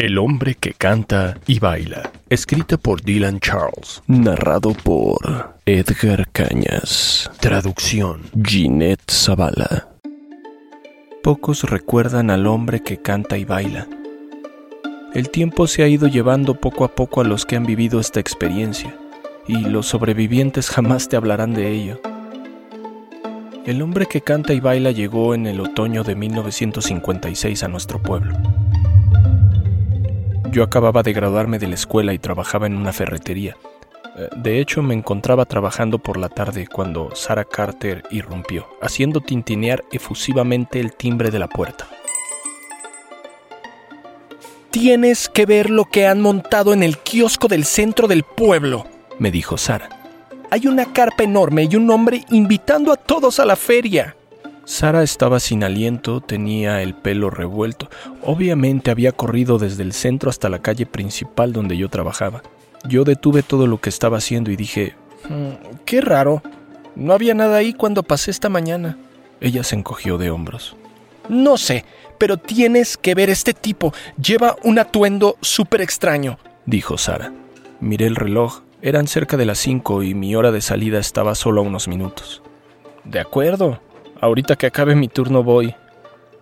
El hombre que canta y baila, escrita por Dylan Charles, narrado por Edgar Cañas, traducción Ginette Zavala. Pocos recuerdan al hombre que canta y baila. El tiempo se ha ido llevando poco a poco a los que han vivido esta experiencia, y los sobrevivientes jamás te hablarán de ello. El hombre que canta y baila llegó en el otoño de 1956 a nuestro pueblo. Yo acababa de graduarme de la escuela y trabajaba en una ferretería. Eh, de hecho, me encontraba trabajando por la tarde cuando Sarah Carter irrumpió, haciendo tintinear efusivamente el timbre de la puerta. Tienes que ver lo que han montado en el kiosco del centro del pueblo, me dijo Sara. Hay una carpa enorme y un hombre invitando a todos a la feria. Sara estaba sin aliento, tenía el pelo revuelto. Obviamente había corrido desde el centro hasta la calle principal donde yo trabajaba. Yo detuve todo lo que estaba haciendo y dije, "Mm, qué raro. No había nada ahí cuando pasé esta mañana. Ella se encogió de hombros. No sé, pero tienes que ver este tipo. Lleva un atuendo súper extraño, dijo Sara. Miré el reloj. Eran cerca de las cinco y mi hora de salida estaba solo a unos minutos. De acuerdo, Ahorita que acabe mi turno voy.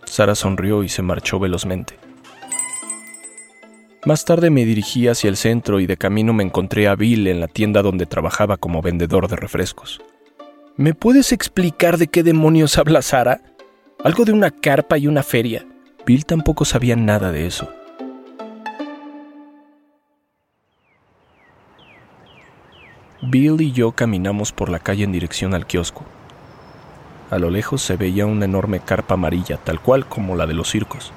Sara sonrió y se marchó velozmente. Más tarde me dirigí hacia el centro y de camino me encontré a Bill en la tienda donde trabajaba como vendedor de refrescos. ¿Me puedes explicar de qué demonios habla Sara? Algo de una carpa y una feria. Bill tampoco sabía nada de eso. Bill y yo caminamos por la calle en dirección al kiosco. A lo lejos se veía una enorme carpa amarilla, tal cual como la de los circos.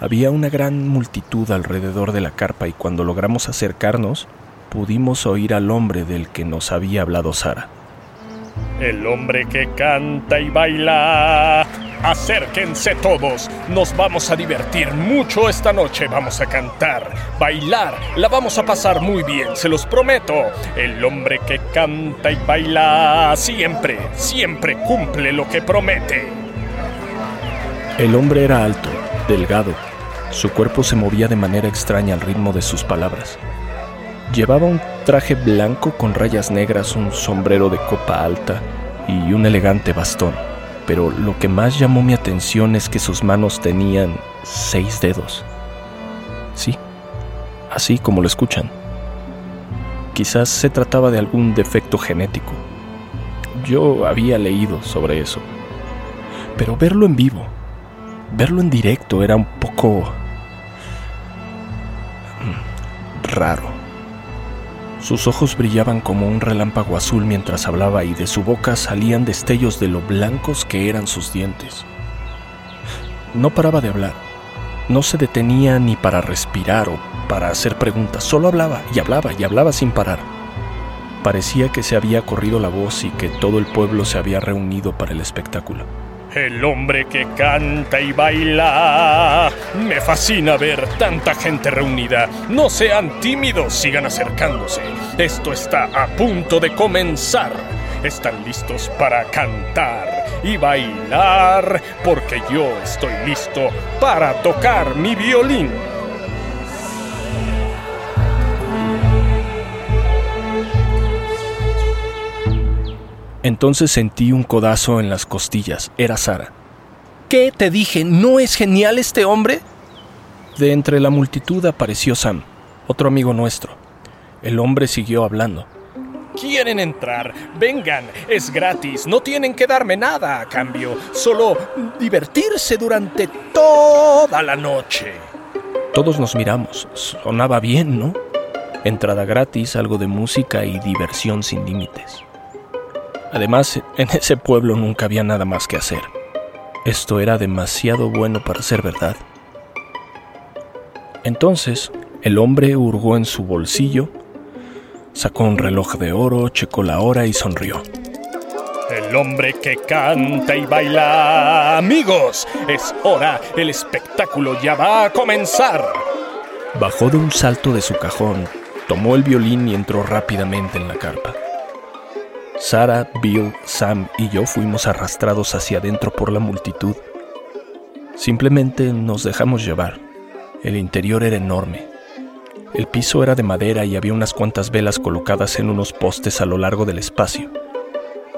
Había una gran multitud alrededor de la carpa y cuando logramos acercarnos, pudimos oír al hombre del que nos había hablado Sara. El hombre que canta y baila. Acérquense todos, nos vamos a divertir mucho esta noche, vamos a cantar, bailar, la vamos a pasar muy bien, se los prometo. El hombre que canta y baila siempre, siempre cumple lo que promete. El hombre era alto, delgado, su cuerpo se movía de manera extraña al ritmo de sus palabras. Llevaba un traje blanco con rayas negras, un sombrero de copa alta y un elegante bastón pero lo que más llamó mi atención es que sus manos tenían seis dedos. Sí, así como lo escuchan. Quizás se trataba de algún defecto genético. Yo había leído sobre eso. Pero verlo en vivo, verlo en directo era un poco mm, raro. Sus ojos brillaban como un relámpago azul mientras hablaba y de su boca salían destellos de lo blancos que eran sus dientes. No paraba de hablar. No se detenía ni para respirar o para hacer preguntas. Solo hablaba y hablaba y hablaba sin parar. Parecía que se había corrido la voz y que todo el pueblo se había reunido para el espectáculo. El hombre que canta y baila. Me fascina ver tanta gente reunida. No sean tímidos, sigan acercándose. Esto está a punto de comenzar. ¿Están listos para cantar y bailar? Porque yo estoy listo para tocar mi violín. Entonces sentí un codazo en las costillas. Era Sara. ¿Qué te dije? ¿No es genial este hombre? De entre la multitud apareció Sam, otro amigo nuestro. El hombre siguió hablando. ¿Quieren entrar? Vengan, es gratis, no tienen que darme nada a cambio, solo divertirse durante toda la noche. Todos nos miramos, sonaba bien, ¿no? Entrada gratis, algo de música y diversión sin límites. Además, en ese pueblo nunca había nada más que hacer. Esto era demasiado bueno para ser verdad. Entonces, el hombre hurgó en su bolsillo, sacó un reloj de oro, checó la hora y sonrió. El hombre que canta y baila. Amigos, es hora, el espectáculo ya va a comenzar. Bajó de un salto de su cajón, tomó el violín y entró rápidamente en la carpa. Sara, Bill, Sam y yo fuimos arrastrados hacia adentro por la multitud. Simplemente nos dejamos llevar. El interior era enorme. El piso era de madera y había unas cuantas velas colocadas en unos postes a lo largo del espacio.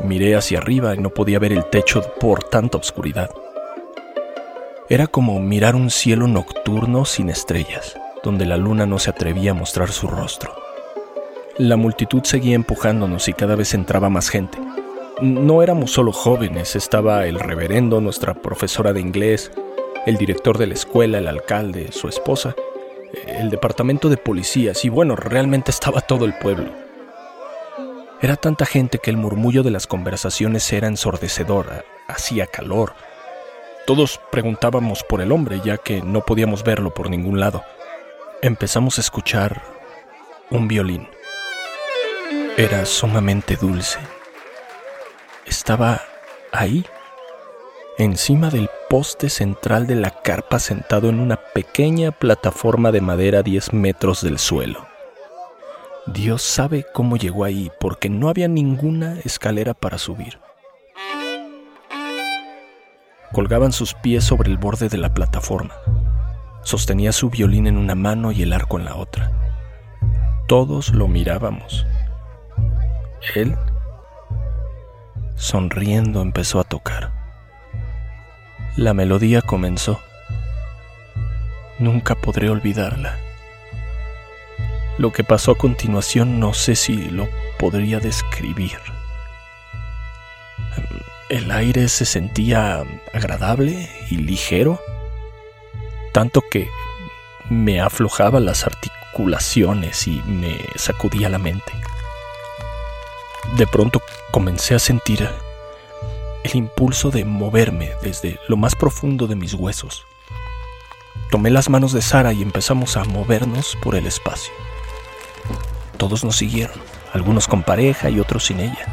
Miré hacia arriba y no podía ver el techo por tanta oscuridad. Era como mirar un cielo nocturno sin estrellas, donde la luna no se atrevía a mostrar su rostro. La multitud seguía empujándonos y cada vez entraba más gente. No éramos solo jóvenes, estaba el reverendo, nuestra profesora de inglés, el director de la escuela, el alcalde, su esposa, el departamento de policías y bueno, realmente estaba todo el pueblo. Era tanta gente que el murmullo de las conversaciones era ensordecedor, hacía calor. Todos preguntábamos por el hombre ya que no podíamos verlo por ningún lado. Empezamos a escuchar un violín. Era sumamente dulce. Estaba ahí, encima del poste central de la carpa sentado en una pequeña plataforma de madera a 10 metros del suelo. Dios sabe cómo llegó ahí, porque no había ninguna escalera para subir. Colgaban sus pies sobre el borde de la plataforma. Sostenía su violín en una mano y el arco en la otra. Todos lo mirábamos. Él, sonriendo, empezó a tocar. La melodía comenzó. Nunca podré olvidarla. Lo que pasó a continuación no sé si lo podría describir. El aire se sentía agradable y ligero, tanto que me aflojaba las articulaciones y me sacudía la mente. De pronto comencé a sentir el impulso de moverme desde lo más profundo de mis huesos. Tomé las manos de Sara y empezamos a movernos por el espacio. Todos nos siguieron, algunos con pareja y otros sin ella.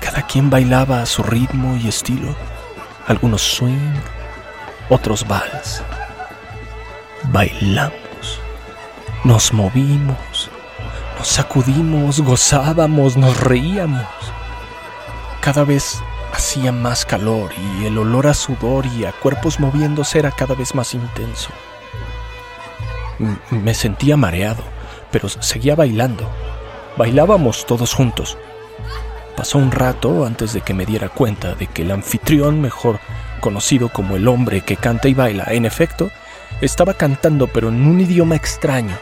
Cada quien bailaba a su ritmo y estilo, algunos swing, otros vals. Bailamos, nos movimos, nos sacudimos, gozábamos, nos reíamos. Cada vez hacía más calor y el olor a sudor y a cuerpos moviéndose era cada vez más intenso. me sentía mareado pero seguía bailando. Bailábamos todos juntos. Pasó un rato antes de que me diera cuenta de que el anfitrión, mejor conocido como el hombre que canta y baila, en efecto, estaba cantando pero en un idioma extraño.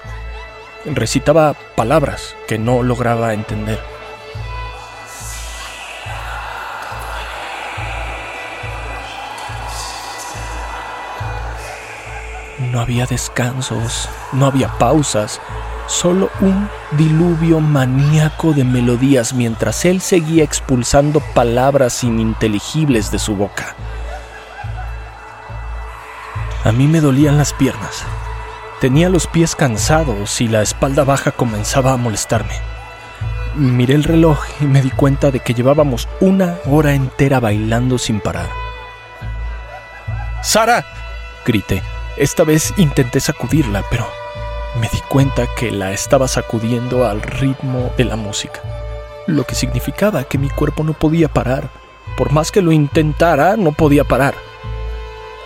Recitaba palabras que no lograba entender. No había descansos, no había pausas, solo un diluvio maníaco de melodías mientras él seguía expulsando palabras ininteligibles de su boca. A mí me dolían las piernas. Tenía los pies cansados y la espalda baja comenzaba a molestarme. Miré el reloj y me di cuenta de que llevábamos una hora entera bailando sin parar. ¡Sara! grité. Esta vez intenté sacudirla, pero me di cuenta que la estaba sacudiendo al ritmo de la música, lo que significaba que mi cuerpo no podía parar. Por más que lo intentara, no podía parar.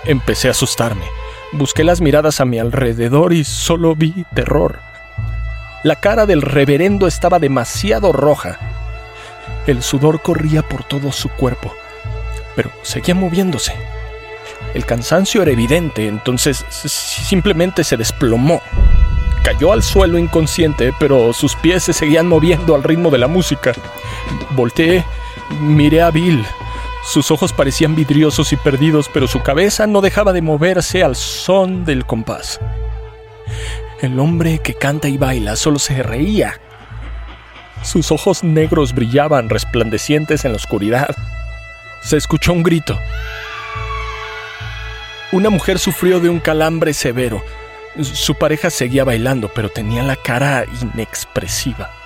Empecé a asustarme. Busqué las miradas a mi alrededor y solo vi terror. La cara del reverendo estaba demasiado roja. El sudor corría por todo su cuerpo, pero seguía moviéndose. El cansancio era evidente, entonces simplemente se desplomó. Cayó al suelo inconsciente, pero sus pies se seguían moviendo al ritmo de la música. Volteé, miré a Bill. Sus ojos parecían vidriosos y perdidos, pero su cabeza no dejaba de moverse al son del compás. El hombre que canta y baila solo se reía. Sus ojos negros brillaban resplandecientes en la oscuridad. Se escuchó un grito. Una mujer sufrió de un calambre severo Su pareja seguía bailando, pero tenía la cara inexpresiva.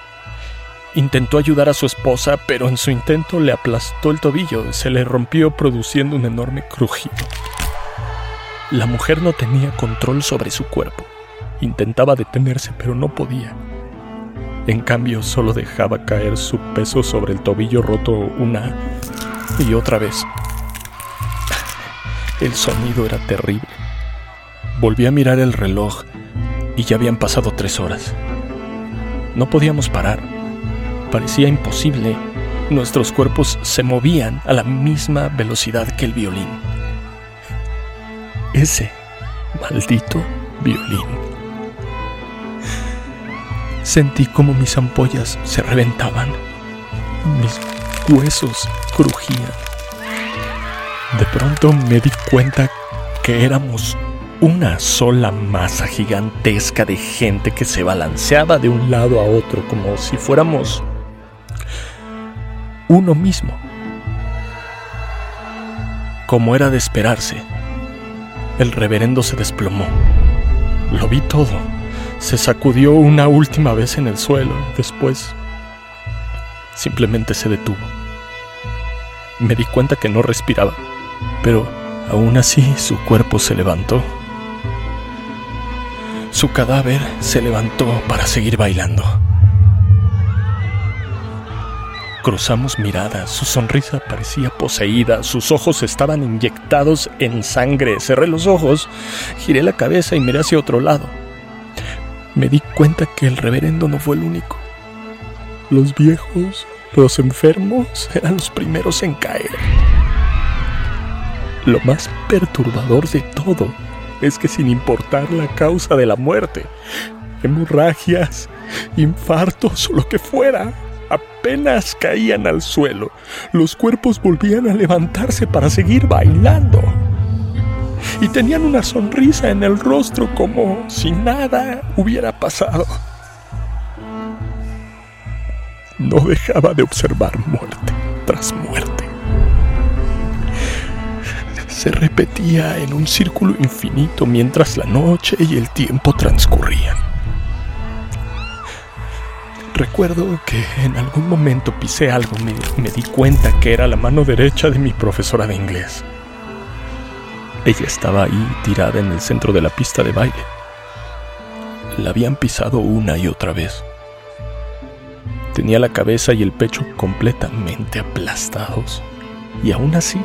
Intentó ayudar a su esposa, pero en su intento le aplastó el tobillo, se le rompió produciendo un enorme crujido. La mujer no tenía control sobre su cuerpo. Intentaba detenerse, pero no podía. En cambio, solo dejaba caer su peso sobre el tobillo roto una y otra vez. El sonido era terrible. Volví a mirar el reloj y ya habían pasado tres horas. No podíamos parar. Parecía imposible. Nuestros cuerpos se movían a la misma velocidad que el violín. Ese maldito violín. Sentí como mis ampollas se reventaban, mis huesos crujían. De pronto me di cuenta que éramos una sola masa gigantesca de gente que se balanceaba de un lado a otro como si fuéramos uno mismo. Como era de esperarse, el reverendo se desplomó. Lo vi todo se sacudió una última vez en el suelo. Después simplemente se detuvo. Me di cuenta que no respiraba, pero aún así su cuerpo se levantó. Su cadáver se levantó para seguir bailando. Cruzamos miradas, su sonrisa parecía poseída, sus ojos estaban inyectados en sangre. Cerré los ojos, giré la cabeza y miré hacia otro lado me di cuenta que el reverendo no fue el único. Los viejos, los enfermos eran los primeros en caer. Lo más perturbador de todo es que sin importar la causa de la muerte, hemorragias, infartos o lo que fuera, apenas caían al suelo, los cuerpos volvían a levantarse para seguir bailando y tenían una sonrisa en el rostro como si nada hubiera pasado. No dejaba de observar muerte tras muerte. Se repetía en un círculo infinito mientras la noche y el tiempo transcurrían. Recuerdo que en algún momento pisé algo, me, me di cuenta que era la mano derecha de mi profesora de inglés. Ella estaba ahí tirada en el centro de la pista de baile. La habían pisado una y otra vez. Tenía la cabeza y el pecho completamente aplastados y aún así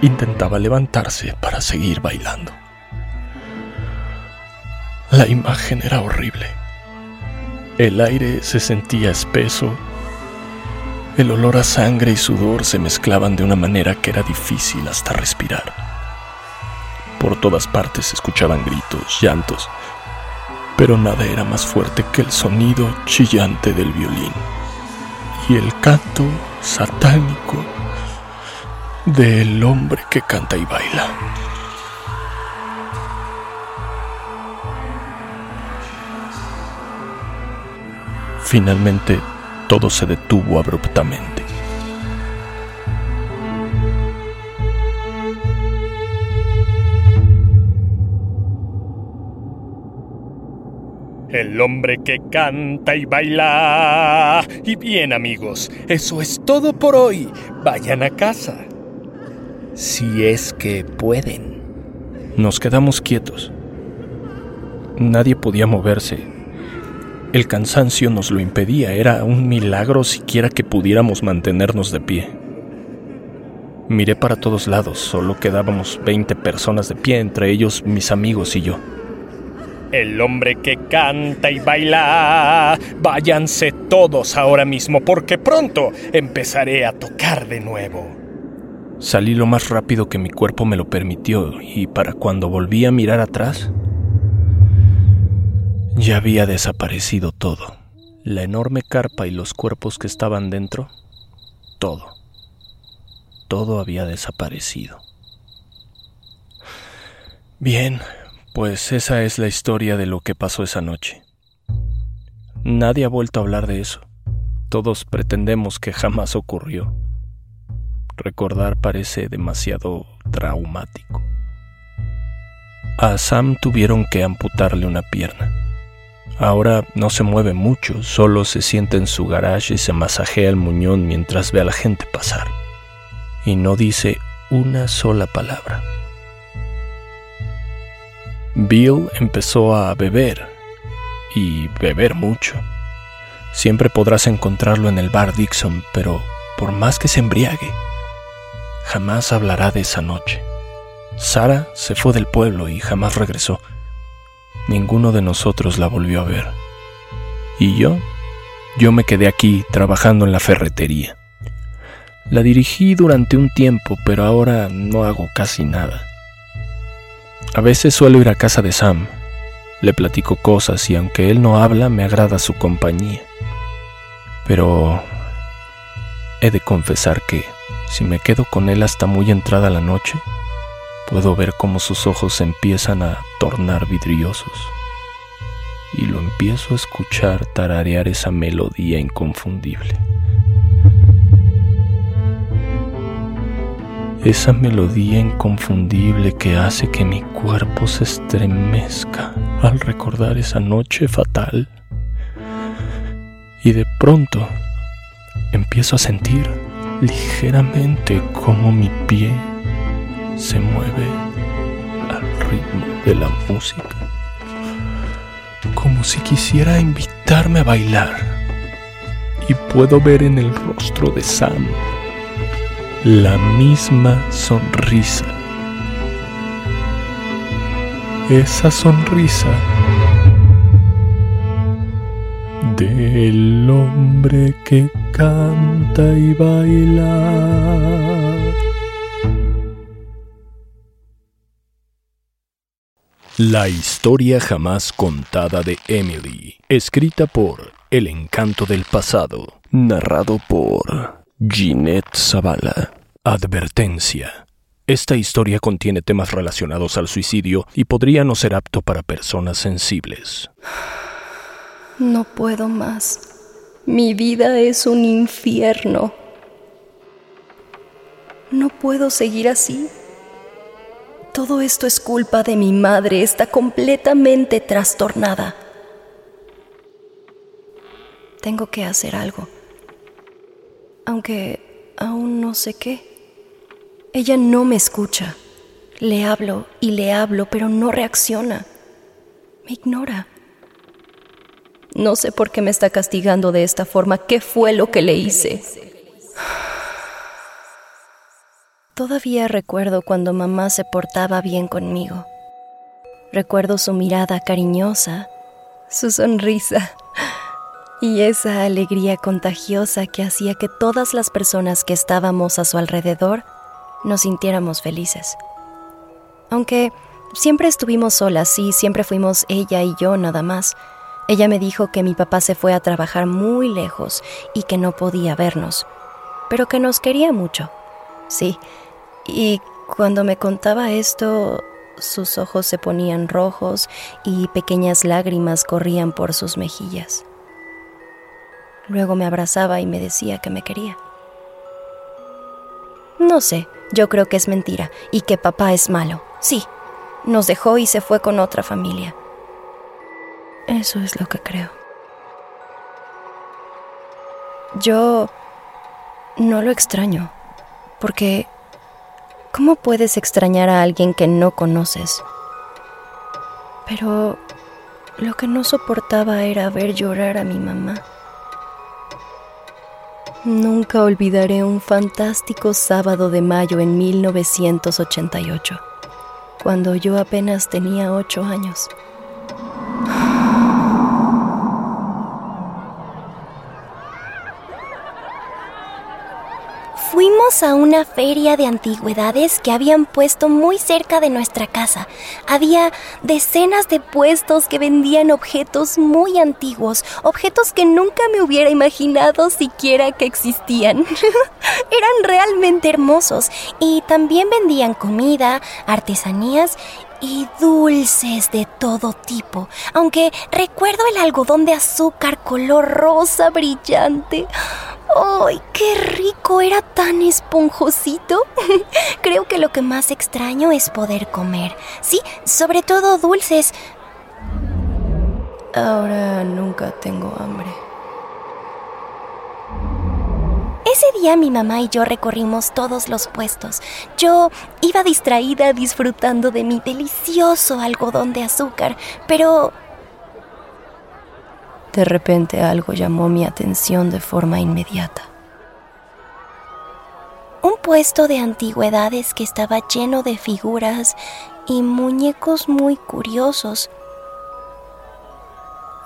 intentaba levantarse para seguir bailando. La imagen era horrible. El aire se sentía espeso. El olor a sangre y sudor se mezclaban de una manera que era difícil hasta respirar. Por todas partes se escuchaban gritos, llantos, pero nada era más fuerte que el sonido chillante del violín y el canto satánico del hombre que canta y baila. Finalmente todo se detuvo abruptamente. El hombre que canta y baila. Y bien amigos, eso es todo por hoy. Vayan a casa. Si es que pueden. Nos quedamos quietos. Nadie podía moverse. El cansancio nos lo impedía. Era un milagro siquiera que pudiéramos mantenernos de pie. Miré para todos lados. Solo quedábamos 20 personas de pie, entre ellos mis amigos y yo. El hombre que canta y baila. Váyanse todos ahora mismo porque pronto empezaré a tocar de nuevo. Salí lo más rápido que mi cuerpo me lo permitió y para cuando volví a mirar atrás, ya había desaparecido todo. La enorme carpa y los cuerpos que estaban dentro, todo. Todo había desaparecido. Bien, pues esa es la historia de lo que pasó esa noche. Nadie ha vuelto a hablar de eso. Todos pretendemos que jamás ocurrió. Recordar parece demasiado traumático. A Sam tuvieron que amputarle una pierna. Ahora no se mueve mucho, solo se sienta en su garage y se masajea el muñón mientras ve a la gente pasar. Y no dice una sola palabra. Bill empezó a beber, y beber mucho. Siempre podrás encontrarlo en el bar Dixon, pero por más que se embriague, jamás hablará de esa noche. Sara se fue del pueblo y jamás regresó. Ninguno de nosotros la volvió a ver. ¿Y yo? Yo me quedé aquí trabajando en la ferretería. La dirigí durante un tiempo, pero ahora no hago casi nada. A veces suelo ir a casa de Sam. Le platico cosas y aunque él no habla, me agrada su compañía. Pero he de confesar que si me quedo con él hasta muy entrada la noche, puedo ver cómo sus ojos empiezan a tornar vidriosos. Y lo empiezo a escuchar tararear esa melodía inconfundible. esa melodía inconfundible que hace que mi cuerpo se estremezca al recordar esa noche fatal. Y de pronto empiezo a sentir ligeramente como mi pie se mueve al ritmo de la música, como si quisiera invitarme a bailar. Y puedo ver en el rostro de Sam la misma sonrisa. Esa sonrisa del hombre que canta y baila. La historia jamás contada de Emily, escrita por El encanto del pasado, narrado por Ginette Zavala. Advertencia. Esta historia contiene temas relacionados al suicidio y podría no ser apto para personas sensibles. No puedo más. Mi vida es un infierno. No puedo seguir así. Todo esto es culpa de mi madre. Está completamente trastornada. Tengo que hacer algo aunque aún no sé qué. Ella no me escucha. Le hablo y le hablo, pero no reacciona. Me ignora. No sé por qué me está castigando de esta forma. ¿Qué fue lo que le hice? Todavía recuerdo cuando mamá se portaba bien conmigo. Recuerdo su mirada cariñosa, su sonrisa y esa alegría contagiosa que hacía que todas las personas que estábamos a su alrededor nos sintiéramos felices. Aunque siempre estuvimos solas y siempre fuimos ella y yo nada más. Ella me dijo que mi papá se fue a trabajar muy lejos y que no podía vernos, pero que nos quería mucho. Sí, y cuando me contaba esto, sus ojos se ponían rojos y pequeñas lágrimas corrían por sus mejillas. Luego me abrazaba y me decía que me quería. No sé, yo creo que es mentira y que papá es malo. Sí, nos dejó y se fue con otra familia. Eso es lo que creo. Yo no lo extraño, porque ¿cómo puedes extrañar a alguien que no conoces? Pero lo que no soportaba era ver llorar a mi mamá. Nunca olvidaré un fantástico sábado de mayo en 1988, cuando yo apenas tenía ocho años. A una feria de antigüedades que habían puesto muy cerca de nuestra casa. Había decenas de puestos que vendían objetos muy antiguos, objetos que nunca me hubiera imaginado siquiera que existían. Eran realmente hermosos y también vendían comida, artesanías y dulces de todo tipo, aunque recuerdo el algodón de azúcar color rosa brillante. ¡Ay, qué rico! Era tan esponjosito. Creo que lo que más extraño es poder comer. Sí, sobre todo dulces. Ahora nunca tengo hambre. Ese día mi mamá y yo recorrimos todos los puestos. Yo iba distraída disfrutando de mi delicioso algodón de azúcar, pero... De repente algo llamó mi atención de forma inmediata. Un puesto de antigüedades que estaba lleno de figuras y muñecos muy curiosos.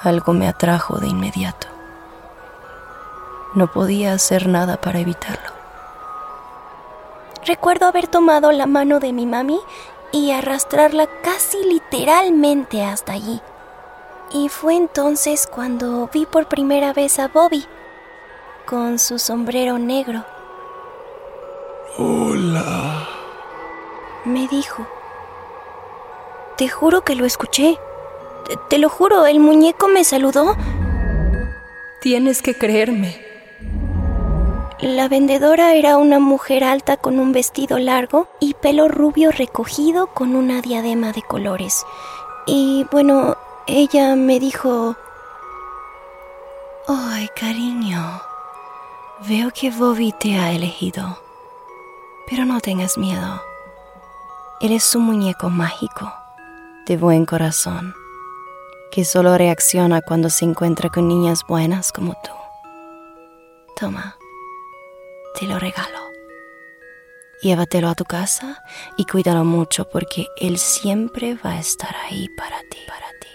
Algo me atrajo de inmediato. No podía hacer nada para evitarlo. Recuerdo haber tomado la mano de mi mami y arrastrarla casi literalmente hasta allí. Y fue entonces cuando vi por primera vez a Bobby, con su sombrero negro. Hola. Me dijo. Te juro que lo escuché. Te, te lo juro, el muñeco me saludó. Tienes que creerme. La vendedora era una mujer alta con un vestido largo y pelo rubio recogido con una diadema de colores. Y bueno, ella me dijo... Ay, cariño, veo que Bobby te ha elegido. Pero no tengas miedo. Eres un muñeco mágico, de buen corazón, que solo reacciona cuando se encuentra con niñas buenas como tú. Toma te lo regalo. Llévatelo a tu casa y cuídalo mucho porque él siempre va a estar ahí para ti, para ti,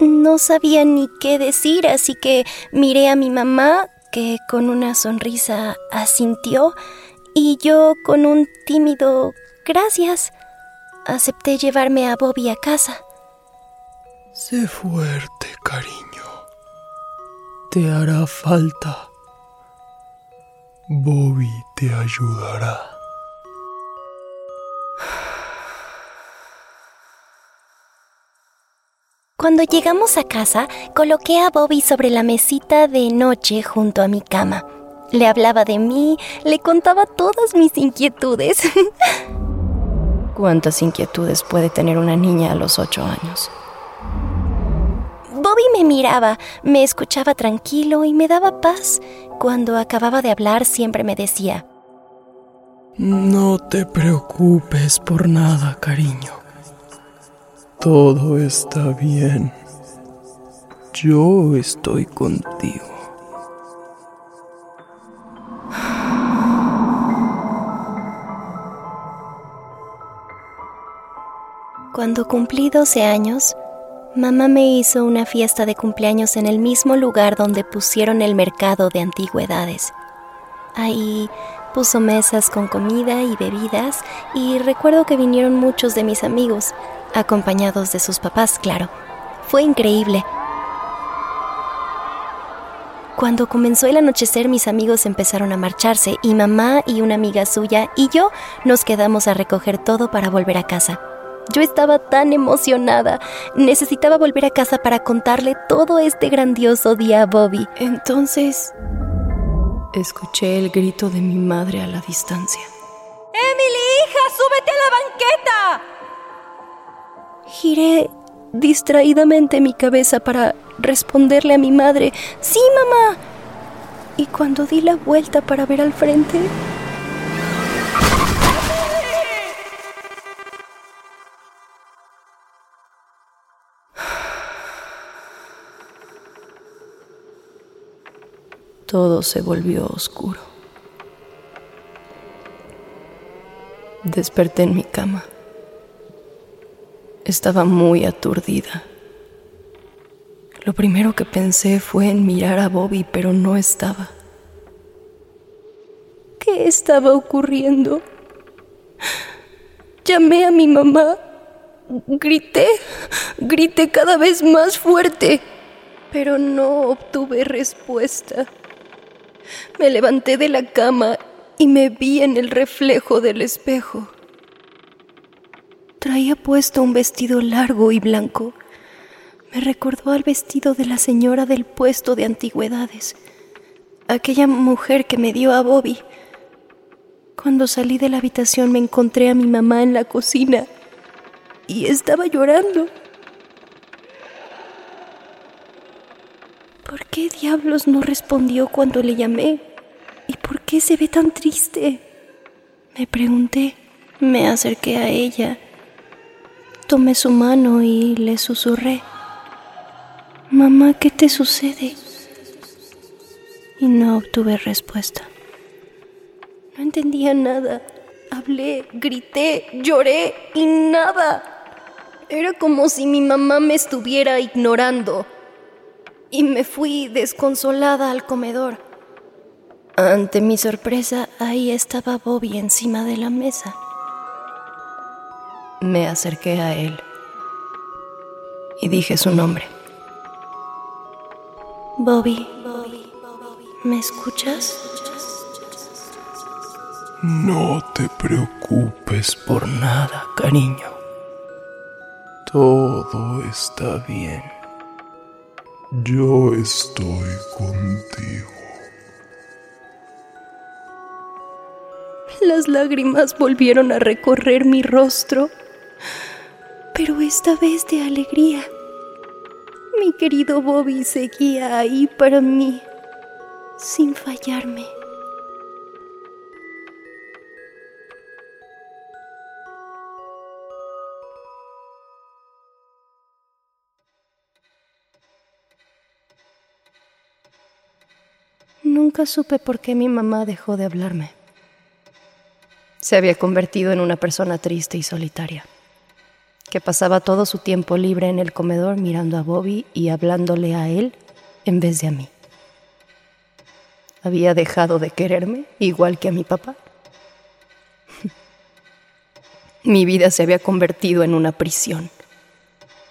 No sabía ni qué decir, así que miré a mi mamá, que con una sonrisa asintió, y yo con un tímido gracias acepté llevarme a Bobby a casa. Sé fuerte, cariño te hará falta. Bobby te ayudará. Cuando llegamos a casa, coloqué a Bobby sobre la mesita de noche junto a mi cama. Le hablaba de mí, le contaba todas mis inquietudes. ¿Cuántas inquietudes puede tener una niña a los ocho años? Bobby me miraba, me escuchaba tranquilo y me daba paz. Cuando acababa de hablar siempre me decía, No te preocupes por nada, cariño. Todo está bien. Yo estoy contigo. Cuando cumplí 12 años, Mamá me hizo una fiesta de cumpleaños en el mismo lugar donde pusieron el mercado de antigüedades. Ahí puso mesas con comida y bebidas y recuerdo que vinieron muchos de mis amigos, acompañados de sus papás, claro. Fue increíble. Cuando comenzó el anochecer mis amigos empezaron a marcharse y mamá y una amiga suya y yo nos quedamos a recoger todo para volver a casa. Yo estaba tan emocionada. Necesitaba volver a casa para contarle todo este grandioso día a Bobby. Entonces, escuché el grito de mi madre a la distancia. ¡Emily, hija, súbete a la banqueta! Giré distraídamente mi cabeza para responderle a mi madre, sí, mamá. Y cuando di la vuelta para ver al frente, todo se volvió oscuro. Desperté en mi cama. Estaba muy aturdida. Lo primero que pensé fue en mirar a Bobby, pero no estaba. ¿Qué estaba ocurriendo? Llamé a mi mamá. Grité, grité cada vez más fuerte, pero no obtuve respuesta. Me levanté de la cama y me vi en el reflejo del espejo. Traía puesto un vestido largo y blanco. Me recordó al vestido de la señora del puesto de antigüedades, aquella mujer que me dio a Bobby. Cuando salí de la habitación me encontré a mi mamá en la cocina y estaba llorando. ¿Por qué diablos no respondió cuando le llamé? ¿Y por qué se ve tan triste? Me pregunté. Me acerqué a ella. Tomé su mano y le susurré. Mamá, ¿qué te sucede? Y no obtuve respuesta. No entendía nada. Hablé, grité, lloré y nada. Era como si mi mamá me estuviera ignorando. Y me fui desconsolada al comedor. Ante mi sorpresa, ahí estaba Bobby encima de la mesa. Me acerqué a él y dije su nombre. Bobby, ¿me escuchas? No te preocupes por nada, cariño. Todo está bien. Yo estoy contigo. Las lágrimas volvieron a recorrer mi rostro pero esta vez de alegría. Mi querido Bobby seguía ahí para mí, sin fallarme. Nunca supe por qué mi mamá dejó de hablarme. Se había convertido en una persona triste y solitaria que pasaba todo su tiempo libre en el comedor mirando a Bobby y hablándole a él en vez de a mí. Había dejado de quererme igual que a mi papá. mi vida se había convertido en una prisión.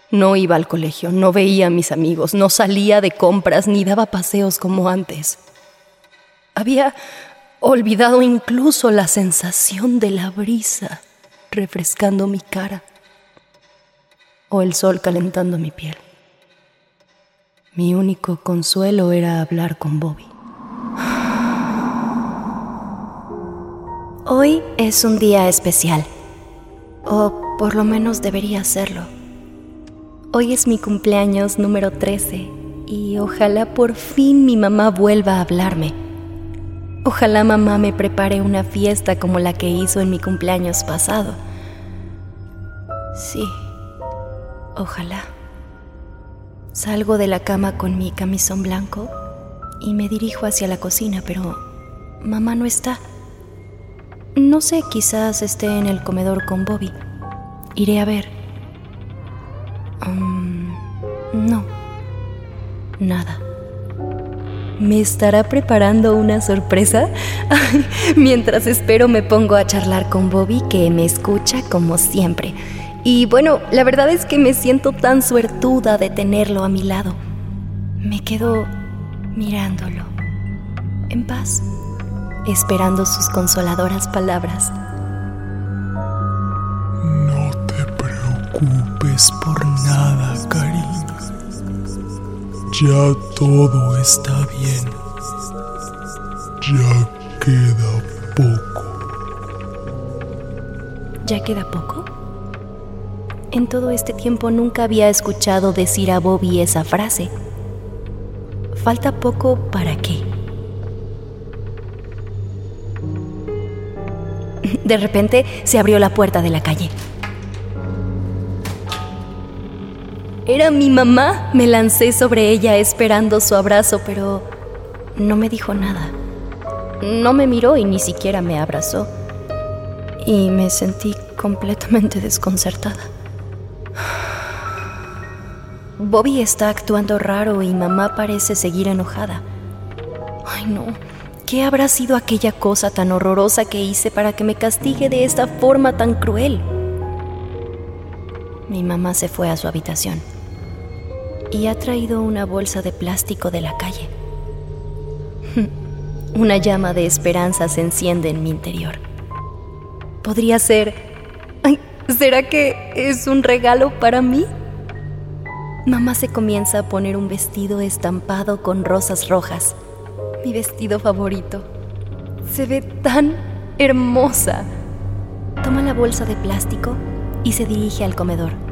No iba al colegio, no veía a mis amigos, no salía de compras ni daba paseos como antes. Había olvidado incluso la sensación de la brisa refrescando mi cara o el sol calentando mi piel. Mi único consuelo era hablar con Bobby. Hoy es un día especial, o por lo menos debería serlo. Hoy es mi cumpleaños número 13 y ojalá por fin mi mamá vuelva a hablarme. Ojalá mamá me prepare una fiesta como la que hizo en mi cumpleaños pasado. Sí. Ojalá. Salgo de la cama con mi camisón blanco y me dirijo hacia la cocina, pero mamá no está. No sé, quizás esté en el comedor con Bobby. Iré a ver. Um, no. Nada. ¿Me estará preparando una sorpresa? Mientras espero me pongo a charlar con Bobby que me escucha como siempre y bueno, la verdad es que me siento tan suertuda de tenerlo a mi lado. Me quedo mirándolo, en paz, esperando sus consoladoras palabras. No te preocupes por nada, cariño. Ya todo está bien. Ya queda poco. ¿Ya queda poco? En todo este tiempo nunca había escuchado decir a Bobby esa frase. ¿Falta poco para qué? De repente se abrió la puerta de la calle. Era mi mamá. Me lancé sobre ella esperando su abrazo, pero no me dijo nada. No me miró y ni siquiera me abrazó. Y me sentí completamente desconcertada. Bobby está actuando raro y mamá parece seguir enojada. Ay no, ¿qué habrá sido aquella cosa tan horrorosa que hice para que me castigue de esta forma tan cruel? Mi mamá se fue a su habitación y ha traído una bolsa de plástico de la calle. Una llama de esperanza se enciende en mi interior. Podría ser... ¿Será que es un regalo para mí? Mamá se comienza a poner un vestido estampado con rosas rojas. Mi vestido favorito. Se ve tan hermosa. Toma la bolsa de plástico y se dirige al comedor.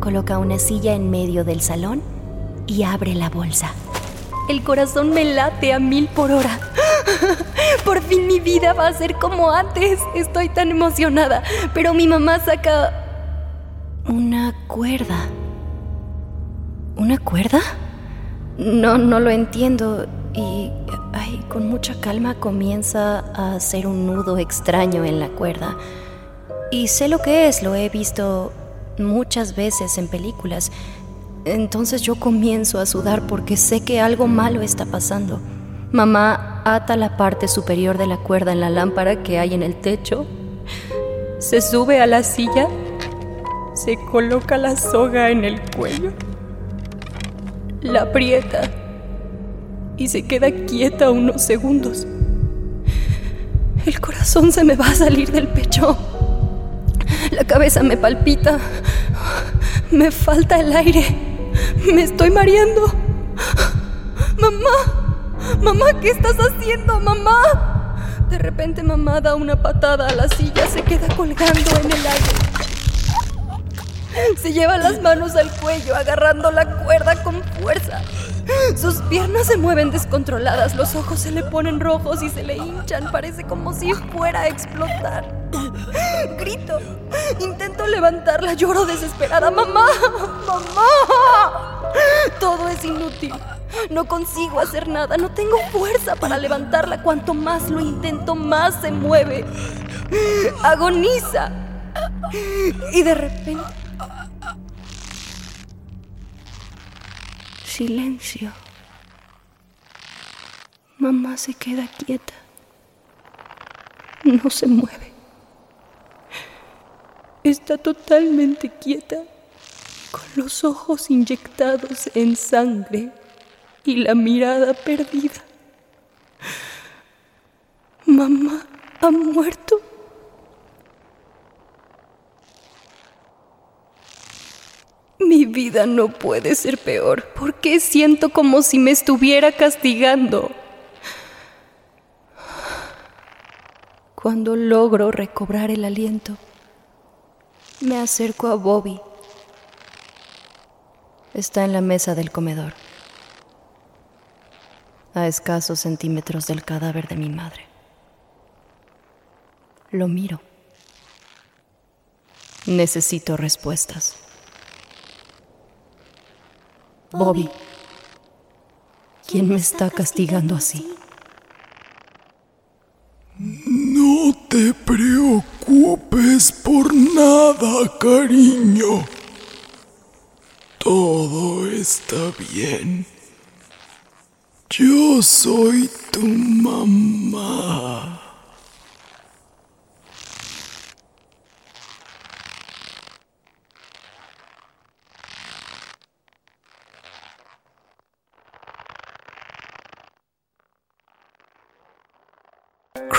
Coloca una silla en medio del salón y abre la bolsa. El corazón me late a mil por hora. Por fin mi vida va a ser como antes. Estoy tan emocionada. Pero mi mamá saca una cuerda. ¿Una cuerda? No, no lo entiendo. Y ay, con mucha calma comienza a hacer un nudo extraño en la cuerda. Y sé lo que es, lo he visto muchas veces en películas. Entonces yo comienzo a sudar porque sé que algo malo está pasando. Mamá ata la parte superior de la cuerda en la lámpara que hay en el techo. Se sube a la silla. Se coloca la soga en el cuello. La aprieta. Y se queda quieta unos segundos. El corazón se me va a salir del pecho. La cabeza me palpita. Me falta el aire. Me estoy mareando. Mamá, mamá, ¿qué estás haciendo, mamá? De repente mamá da una patada a la silla, se queda colgando en el aire. Se lleva las manos al cuello, agarrando la cuerda con fuerza. Sus piernas se mueven descontroladas, los ojos se le ponen rojos y se le hinchan, parece como si fuera a explotar. Grito, intento levantarla, lloro desesperada. ¡Mamá! ¡Mamá! Todo es inútil. No consigo hacer nada, no tengo fuerza para levantarla. Cuanto más lo intento, más se mueve. Agoniza. Y de repente Silencio. Mamá se queda quieta. No se mueve. Está totalmente quieta, con los ojos inyectados en sangre y la mirada perdida. Mamá ha muerto. Mi vida no puede ser peor. porque siento como si me estuviera castigando? Cuando logro recobrar el aliento, me acerco a Bobby. Está en la mesa del comedor, a escasos centímetros del cadáver de mi madre. Lo miro. Necesito respuestas. Bobby, ¿quién me está castigando así? No te preocupes por nada, cariño. Todo está bien. Yo soy tu mamá.